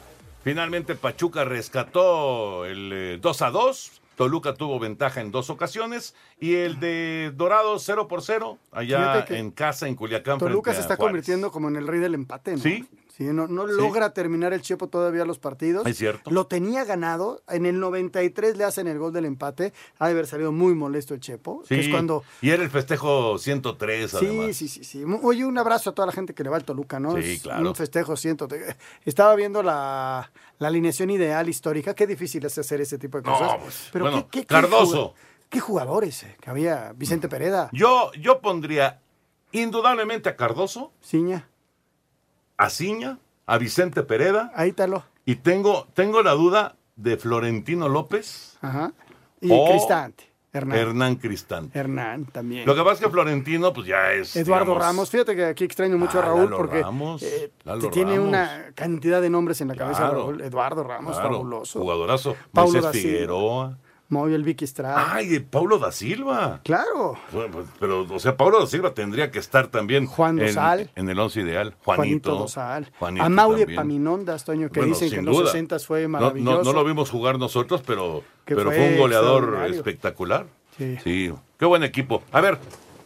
Finalmente Pachuca rescató el eh, 2 a 2. Toluca tuvo ventaja en dos ocasiones y el de Dorado 0 por 0 allá en casa en Culiacán. Toluca frente se está convirtiendo como en el rey del empate, ¿no? Sí. Sí, no, no Sí. logra terminar el Chepo todavía los partidos. Es cierto. Lo tenía ganado. En el 93 le hacen el gol del empate. Ha de haber salido muy molesto el Chepo. que Sí, es cuando. Y era el festejo 103 Sí, además. sí, sí, sí. Mu- Oye, un abrazo a toda la gente que le va al Toluca, ¿no? Sí, claro. Un festejo, siento. te- Estaba viendo la, la alineación ideal histórica. Qué difícil es hacer ese tipo de No, cosas. pues, Pero bueno, qué, qué- Cardoso. Qué jugadores eh, que había. Vicente Pereda. Yo, yo pondría indudablemente a Cardoso, Ciña. A Ciña, a Vicente Pereda. Ahí está Y tengo, tengo la duda de Florentino López. Ajá. Y o Cristante. Hernán. Hernán Cristante. Hernán también. Lo que pasa es que Florentino, pues ya es. Eduardo digamos, Ramos, fíjate que aquí extraño mucho a Raúl Lalo porque Ramos, eh, tiene Ramos. una cantidad de nombres en la cabeza Claro. Raúl. Eduardo Ramos, claro, fabuloso. Jugadorazo. Paulo Moisés. Figueroa. Moy el Vicky Estrada. Ay, Paulo da Silva. Claro. Pues, Pero, o sea, Paulo da Silva tendría que estar también Juan Dosal. en el once ideal. Juanito Juanito. Dosal. Juanito a Mauri. Paminondas, Toño, que Bueno, dicen que en los duda. 60 fue maravilloso. No, no lo vimos jugar nosotros, pero, pero fue fue un goleador espectacular. Sí. Sí, qué buen equipo. A ver,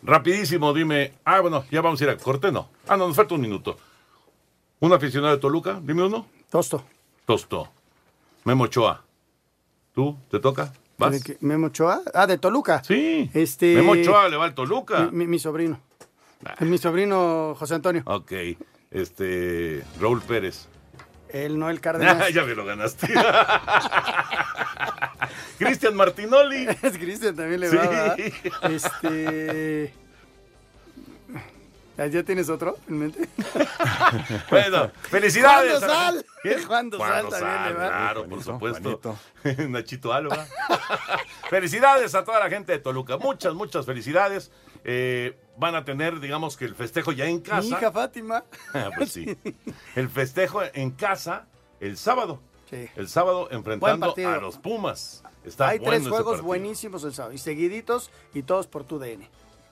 rapidísimo, dime. Ah, bueno, ya vamos a ir a corte, ¿no? Ah, no, nos falta un minuto. ¿Un aficionado de Toluca? Dime uno. Tosto. Tosto. Memo Ochoa. ¿Tú? ¿Te toca? ¿Vas? Ah, de Toluca. Sí. Este... Memo Ochoa le va al Toluca. Mi, sobrino. Mi sobrino José Antonio. Ok. Este. Raúl Pérez. El Noel Cárdenas. ya me lo ganaste. Cristian Martinoli. Es Cristian también le Sí. va, ¿verdad? Este. ¿Ya tienes otro en mente? Bueno, felicidades. Juan Dosal. Juan Dosal también le va. Claro, por supuesto. Nachito Alba. felicidades a toda la gente de Toluca. Muchas, muchas felicidades. Eh, van a tener, digamos que el festejo ya en casa. Mi hija Fátima. Ah, pues sí. El festejo en casa el sábado. Sí. El sábado enfrentando a los Pumas. Está Hay bueno tres juegos buenísimos el sábado. Y seguiditos y todos por tu DN.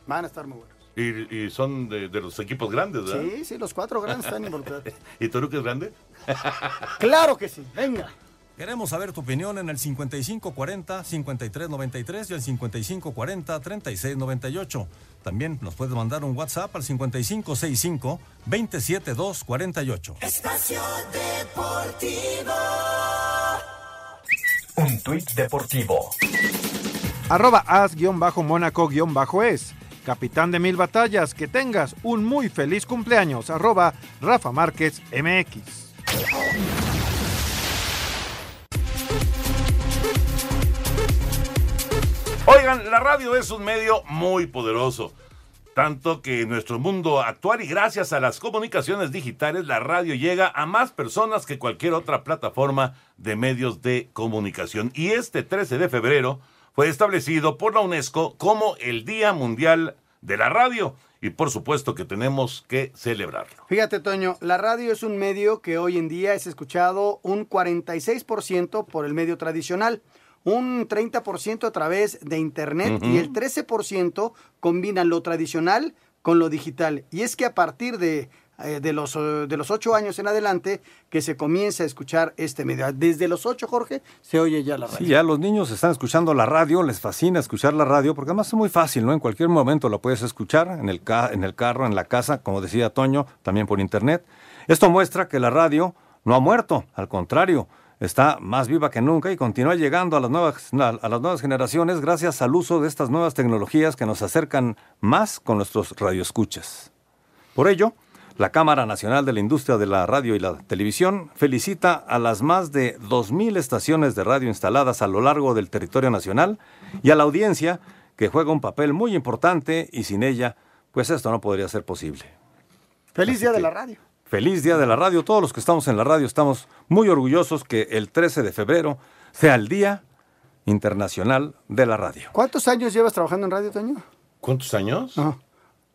Van a estar muy buenos. Y, y son de, de los equipos grandes, ¿verdad? Sí, sí, los cuatro grandes están involucrados. ¿Y Toluca es grande? claro que sí. Venga. Queremos saber tu opinión en el 5540-5393 y el 5540-3698. También nos puedes mandar un WhatsApp al 5565-27248. Espacio Deportivo. Un tuit deportivo. Arroba as-mónaco-es. Capitán de mil batallas, que tengas un muy feliz cumpleaños. Arroba Rafa Márquez MX. Oigan, la radio es un medio muy poderoso. Tanto que en nuestro mundo actual y gracias a las comunicaciones digitales, la radio llega a más personas que cualquier otra plataforma de medios de comunicación. Y este 13 de febrero fue establecido por la UNESCO como el Día Mundial de la Radio. Y por supuesto que tenemos que celebrarlo. Fíjate, Toño, la radio es un medio que hoy en día es escuchado un 46% por el medio tradicional, un 30% a través de Internet y el 13% combinan lo tradicional con lo digital. Y es que a partir de, eh, de, los, eh, de los 8 años en adelante que se comienza a escuchar este medio. Desde los 8, Jorge, se oye ya la radio. Sí, ya los niños están escuchando la radio, les fascina escuchar la radio, porque además es muy fácil, ¿no? En cualquier momento la puedes escuchar, en el, ca- en el carro, en la casa, como decía Toño, también por internet. Esto muestra que la radio no ha muerto, al contrario, está más viva que nunca y continúa llegando a las nuevas, a las nuevas generaciones gracias al uso de estas nuevas tecnologías que nos acercan más con nuestros radioescuchas. Por ello, La Cámara Nacional de la Industria de la Radio y la Televisión felicita a las más de 2.000 estaciones de radio instaladas a lo largo del territorio nacional y a la audiencia que juega un papel muy importante y sin ella, pues esto no podría ser posible. Feliz día de la radio. Feliz Día de la Radio. Todos los que estamos en la radio estamos muy orgullosos que el 13 de febrero sea el Día Internacional de la Radio. ¿Cuántos años llevas trabajando en radio, Toño? ¿Cuántos años?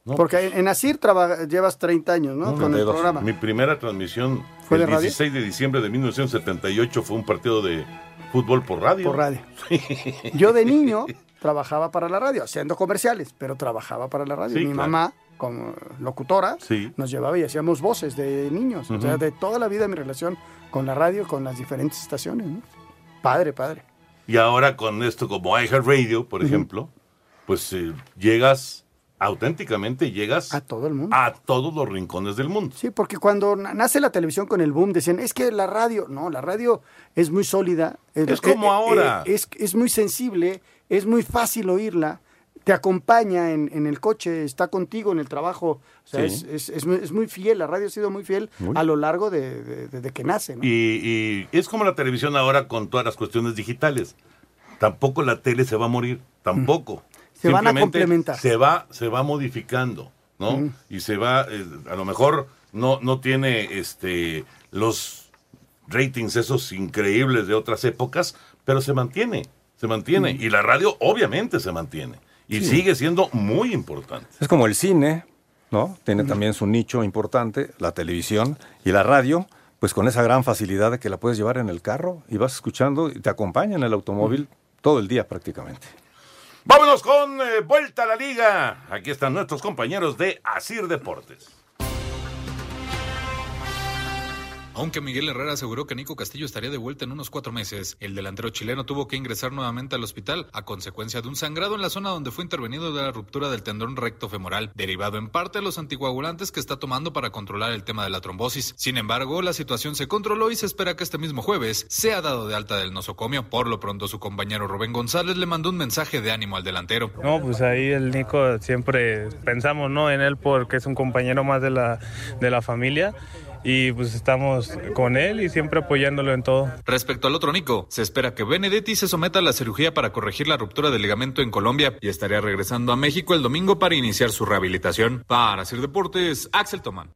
Porque en ASIR traba- llevas 30 años, ¿no? Con el 32. programa. Mi primera transmisión ¿Fue el de radio? 16 de diciembre de 1978 fue un partido de fútbol por radio. Por radio. Yo de niño trabajaba para la radio, haciendo comerciales, pero trabajaba para la radio. Sí, Mi claro. mamá, como locutora, Sí. nos llevaba y hacíamos voces de niños. O sea, de toda la vida mi relación con la radio, con las diferentes estaciones. ¿no? Padre, padre. Y ahora con esto como iHeartRadio, por ejemplo, pues eh, llegas auténticamente, llegas a todo el mundo. A todos los rincones del mundo. Sí, porque cuando na- nace la televisión con el boom, decían, es que la radio, no, la radio es muy sólida. eh, Es como ahora. es, es muy sensible, es muy fácil oírla, te acompaña en, en el coche, está contigo en el trabajo. O sea, Sí. es, es- es muy, es muy fiel, la radio ha sido muy fiel Muy. a lo largo de, de- de- de que nace. ¿no? Y, y es como la televisión ahora con todas las cuestiones digitales. Tampoco la tele se va a morir, tampoco. Se van a complementar. Se va, se va modificando, ¿no? Y se va, eh, a lo mejor no, no tiene este los ratings esos increíbles de otras épocas, pero se mantiene, se mantiene. Y la radio obviamente se mantiene. Y Sí. sigue siendo muy importante. Es como el cine, ¿no? Tiene también su nicho importante, la televisión y la radio, pues con esa gran facilidad de que la puedes llevar en el carro y vas escuchando y te acompaña en el automóvil todo el día prácticamente. Vámonos con eh, Vuelta a la Liga. Aquí están nuestros compañeros de Asir Deportes. Aunque Miguel Herrera aseguró que Nico Castillo estaría de vuelta en unos cuatro meses, el delantero chileno tuvo que ingresar nuevamente al hospital a consecuencia de un sangrado en la zona donde fue intervenido de la ruptura del tendón recto femoral, derivado en parte de los anticoagulantes que está tomando para controlar el tema de la trombosis. Sin embargo, la situación se controló y se espera que este mismo jueves sea dado de alta del nosocomio. Por lo pronto, su compañero Rubén González le mandó un mensaje de ánimo al delantero. No, pues ahí el Nico siempre pensamos ¿no? en él porque es un compañero más de la, de la familia y pues estamos con él y siempre apoyándolo en todo. Respecto al otro Nico, se espera que Benedetti se someta a la cirugía para corregir la ruptura del ligamento en Colombia y estaría regresando a México el domingo para iniciar su rehabilitación. Para hacer deportes, Axel Tomán.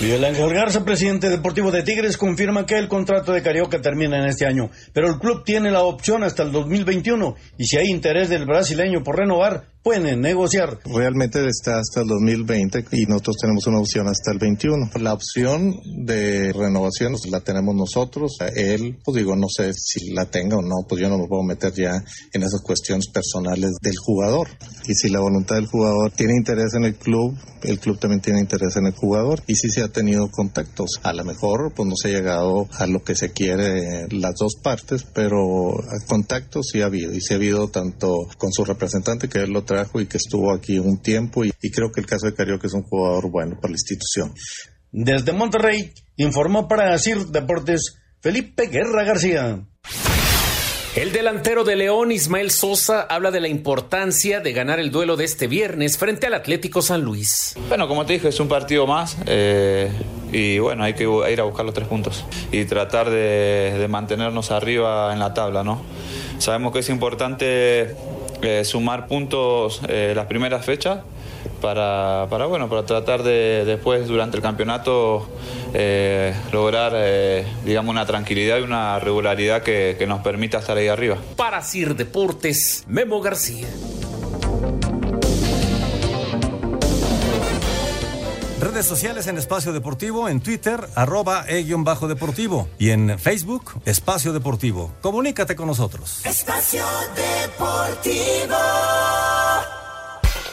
Miguel Ángel Garza, presidente deportivo de Tigres, confirma que el contrato de Carioca termina en este año, pero el club tiene la opción hasta el 2021 y si hay interés del brasileño por renovar, pueden negociar. Realmente está hasta el 2020 y nosotros tenemos una opción hasta el 21. La opción de renovación pues, la tenemos nosotros. Él, pues digo, no sé si la tenga o no, pues yo no me puedo meter ya en esas cuestiones personales del jugador. Y si la voluntad del jugador tiene interés en el club, el club también tiene interés en el jugador. Y si se ha tenido contactos. A lo mejor, pues no se ha llegado a lo que se quiere las dos partes, pero contactos sí ha habido. Y sí ha habido tanto con su representante que él lo trajo y que estuvo aquí un tiempo y, y creo que el caso de Carioca es un jugador bueno para la institución. Desde Monterrey, informó para Asir Deportes Felipe Guerra García. El delantero de León, Ismael Sosa, habla de la importancia de ganar el duelo de este viernes frente al Atlético San Luis. Bueno, como te dije, es un partido más eh, y bueno, hay que ir a buscar los tres puntos y tratar de, de mantenernos arriba en la tabla, ¿no? Sabemos que es importante sumar puntos eh, las primeras fechas para, para, bueno, para tratar de después durante el campeonato eh, lograr, eh, digamos, una tranquilidad y una regularidad que, que nos permita estar ahí arriba. Para Sir Deportes, Memo García. Redes sociales en Espacio Deportivo, en Twitter, arroba e-deportivo y en Facebook, Espacio Deportivo. Comunícate con nosotros. Espacio Deportivo.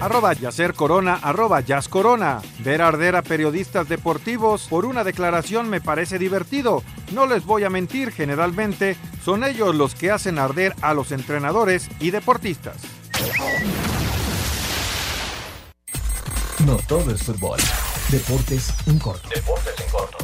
Arroba Yacer Corona, arroba Jazz Corona. Ver arder a periodistas deportivos por una declaración me parece divertido. No les voy a mentir, generalmente son ellos los que hacen arder a los entrenadores y deportistas. No todo es fútbol. Deportes en corto. Deportes en corto.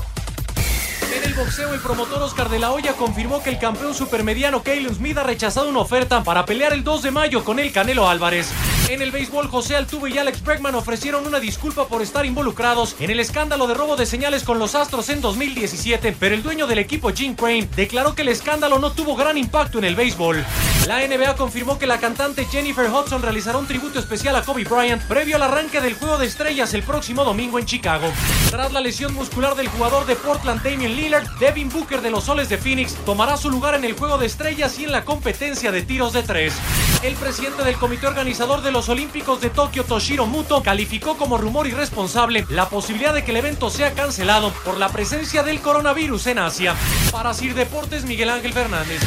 En el boxeo, el promotor Oscar de la Hoya confirmó que el campeón supermediano Kalen Smith ha rechazado una oferta para pelear el 2 de mayo con el Canelo Álvarez. En el béisbol, José Altuve y Alex Bregman ofrecieron una disculpa por estar involucrados en el escándalo de robo de señales con los Astros en 2017, pero el dueño del equipo, Jim Crane, declaró que el escándalo no tuvo gran impacto en el béisbol. La NBA confirmó que la cantante Jennifer Hudson realizará un tributo especial a Kobe Bryant previo al arranque del Juego de Estrellas el próximo domingo en Chicago. Tras la lesión muscular del jugador de Portland, Damian Lillard, Devin Booker de los Soles de Phoenix tomará su lugar en el Juego de Estrellas y en la competencia de tiros de tres. El presidente del comité organizador de los Olímpicos de Tokio, Toshiro Muto, calificó como rumor irresponsable la posibilidad de que el evento sea cancelado por la presencia del coronavirus en Asia. Para Sir Deportes, Miguel Ángel Fernández.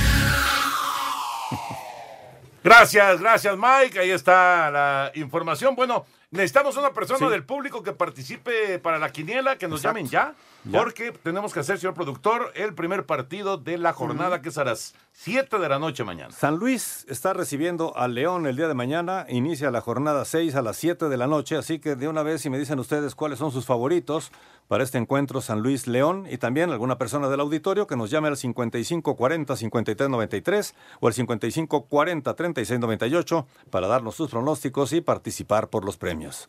Gracias, gracias Mike. Ahí está la información. Bueno, necesitamos una persona Sí. del público que participe para la quiniela, que nos Exacto. llamen ya, Ya. porque tenemos que hacer, señor productor, el primer partido de la jornada, que es a las 7 de la noche mañana. San Luis está recibiendo al León el día de mañana. Inicia la jornada 6 a las 7 de la noche. Así que de una vez, si me dicen ustedes cuáles son sus favoritos para este encuentro San Luis-León y también alguna persona del auditorio que nos llame al 5540-5393 o al 5540-3698 para darnos sus pronósticos y participar por los premios.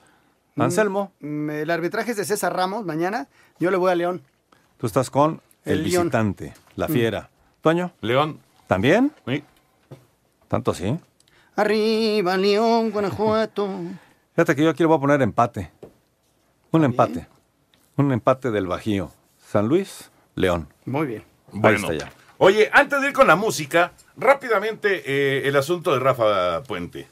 Anselmo, Mm, El arbitraje es de César Ramos mañana. Yo le voy a León. tú estás con el, El León. visitante, la Mm. fiera. Toño. León. ¿También? Sí. ¿Tanto así? Arriba, León, Guanajuato. Fíjate que yo aquí le voy a poner empate. Un empate. Un empate del Bajío. San Luis, León. Muy bien. Ahí Bueno. está ya. Oye, antes de ir con la música, rápidamente eh, el asunto de Rafa Puente.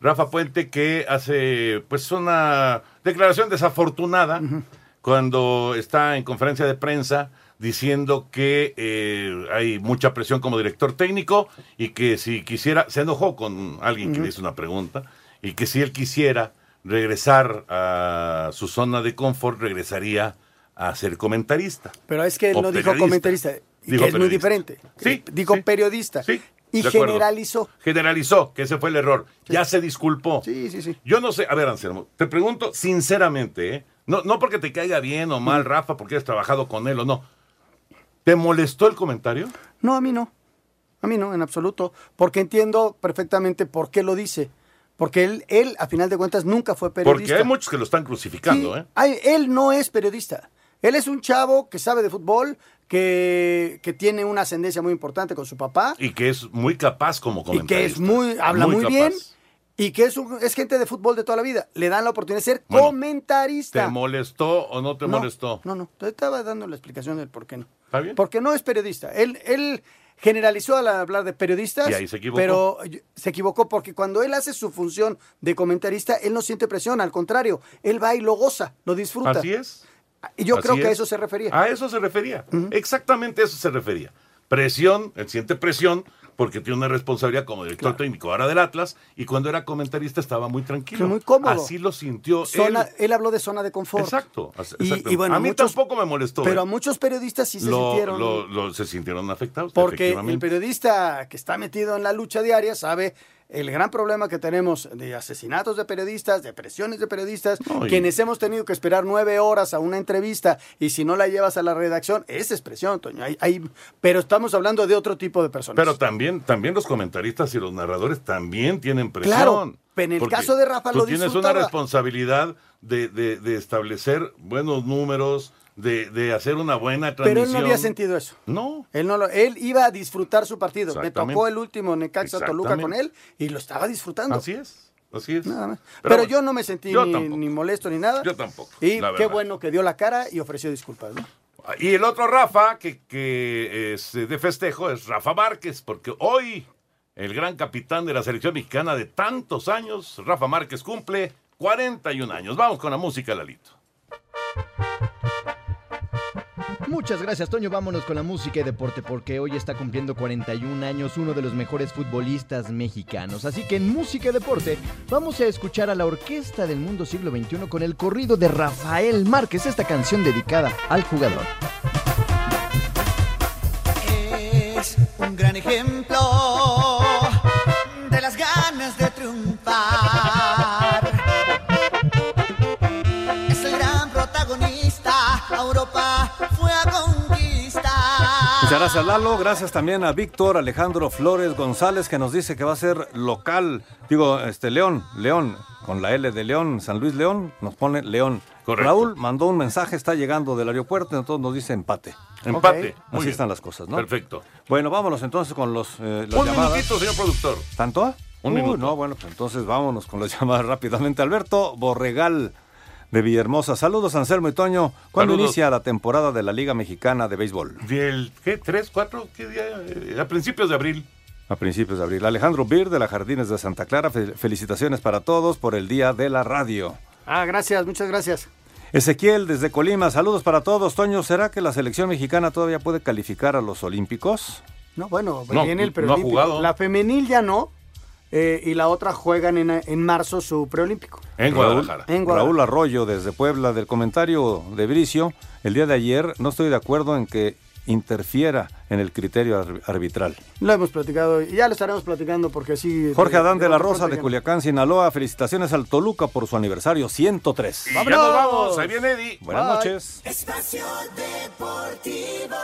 Rafa Puente que hace pues una declaración desafortunada cuando está en conferencia de prensa diciendo que eh, hay mucha presión como director técnico y que si quisiera, se enojó con alguien que le hizo una pregunta y que si él quisiera regresar a su zona de confort, regresaría a ser comentarista. Pero es que él no dijo comentarista, Dijo que es muy diferente. Sí, Dijo sí. periodista. Y de acuerdo. generalizó. Generalizó, que ese fue el error. Ya se disculpó. Sí, sí, sí. Yo no sé, a ver, Anselmo, te pregunto sinceramente, ¿eh? no, no porque te caiga bien o mal, Rafa, porque has trabajado con él o no. ¿Te molestó el comentario? No, a mí no. A mí no, en absoluto. Porque entiendo perfectamente por qué lo dice. Porque él, él a final de cuentas, nunca fue periodista. Porque hay muchos que lo están crucificando, ¿eh? Él no es periodista. Él es un chavo que sabe de fútbol, que, que tiene una ascendencia muy importante con su papá Y que es muy capaz como y comentarista. que es muy, habla muy, bien y que es, un- es gente de fútbol de toda la vida. Le dan la oportunidad de ser Bueno, comentarista. ¿Te molestó o no te No, molestó? No, no, te estaba dando la explicación del por qué no. ¿Está bien? Porque no es periodista. Él, él generalizó al hablar de periodistas. Y ahí se equivocó. Pero se equivocó porque cuando él hace su función de comentarista, él no siente presión, al contrario, él va y lo goza, lo disfruta. Así es. Y yo Así creo que a es. eso se refería. A eso se refería. Exactamente a eso se refería. Presión, él siente presión porque tiene una responsabilidad como director técnico ahora del Atlas y cuando era comentarista estaba muy tranquilo. Muy cómodo. Así lo sintió Zona- él. él. habló de zona de confort. Exacto. Y- bueno, a mí muchos- tampoco me molestó. Pero ¿eh? a muchos periodistas sí se Lo- sintieron. lo- lo- se sintieron afectados. Porque el periodista que está metido en la lucha diaria sabe el gran problema que tenemos de asesinatos de periodistas, de presiones de periodistas, quienes hemos tenido que esperar nueve horas a una entrevista y si no la llevas a la redacción, esa es presión, Toño. Hay- hay- pero estamos hablando de otro tipo de personas. Pero también, también los comentaristas y los narradores también tienen presión. Claro, en el caso de Rafa tú lo tienes una responsabilidad de, de- de establecer buenos números, de, de hacer una buena Pero transmisión. él no había sentido eso. No. Él, no lo- él iba a disfrutar su partido. Me tocó el último Necaxa Toluca con él y lo estaba disfrutando. Así es, así es. Nada más. Pero Pero, yo no me sentí ni, molesto ni nada. Yo tampoco. Y qué bueno que dio la cara y ofreció disculpas. ¿no? Y el otro Rafa, que, que es de festejo, es Rafa Márquez, porque hoy el gran capitán de la selección mexicana de tantos años, Rafa Márquez, cumple 41 años. Vamos con la música, Lalito. Muchas gracias, Toño. Vámonos con la música y deporte porque hoy está cumpliendo 41 años uno de los mejores futbolistas mexicanos. Así que en música y deporte vamos a escuchar a la Orquesta del Mundo Siglo XXI con el corrido de Rafael Márquez, esta canción dedicada al jugador. Es un gran ejemplo Muchas gracias Lalo, gracias también a Víctor Alejandro Flores González que nos dice que va a ser local, digo, este León, León, con la L de León, San Luis León, nos pone León. Raúl mandó un mensaje, está llegando del aeropuerto, entonces nos dice empate. Empate, Así están las cosas, ¿no? Perfecto. Bueno, vámonos entonces con los, eh, las Un llamadas. minutito, señor productor. ¿Tanto? Un Uy, minuto. No, bueno, pues entonces vámonos con las llamadas rápidamente. Alberto Borregal de Villahermosa. Saludos, Anselmo y Toño. ¿Cuándo Saludos. inicia la temporada de la Liga Mexicana de Béisbol? Del, ¿qué? ¿Tres, cuatro? ¿Qué día? A principios de abril. A principios de abril. Alejandro Bir de la Jardines de Santa Clara. Fel- Felicitaciones para todos por el Día de la Radio. Ah, gracias, muchas gracias. Ezequiel desde Colima. Saludos para todos. Toño, ¿será que la selección mexicana todavía puede calificar a los Olímpicos? No, bueno, No, viene el no ha preolímpico. jugado. La femenil ya no. Eh, y la otra juegan en, en marzo su preolímpico. En Guadalajara. En Guadalajara. Raúl Arroyo desde Puebla del comentario de Bricio. El día de ayer no estoy de acuerdo en que interfiera en el criterio ar- arbitral. Lo hemos platicado y ya lo estaremos platicando porque así. Jorge Adán de la Rosa de Culiacán, Sinaloa. Felicitaciones al Toluca por su aniversario 103. Y ya nos vamos. Ahí viene Eddie. Buenas Bye. noches. Espacio Deportivo.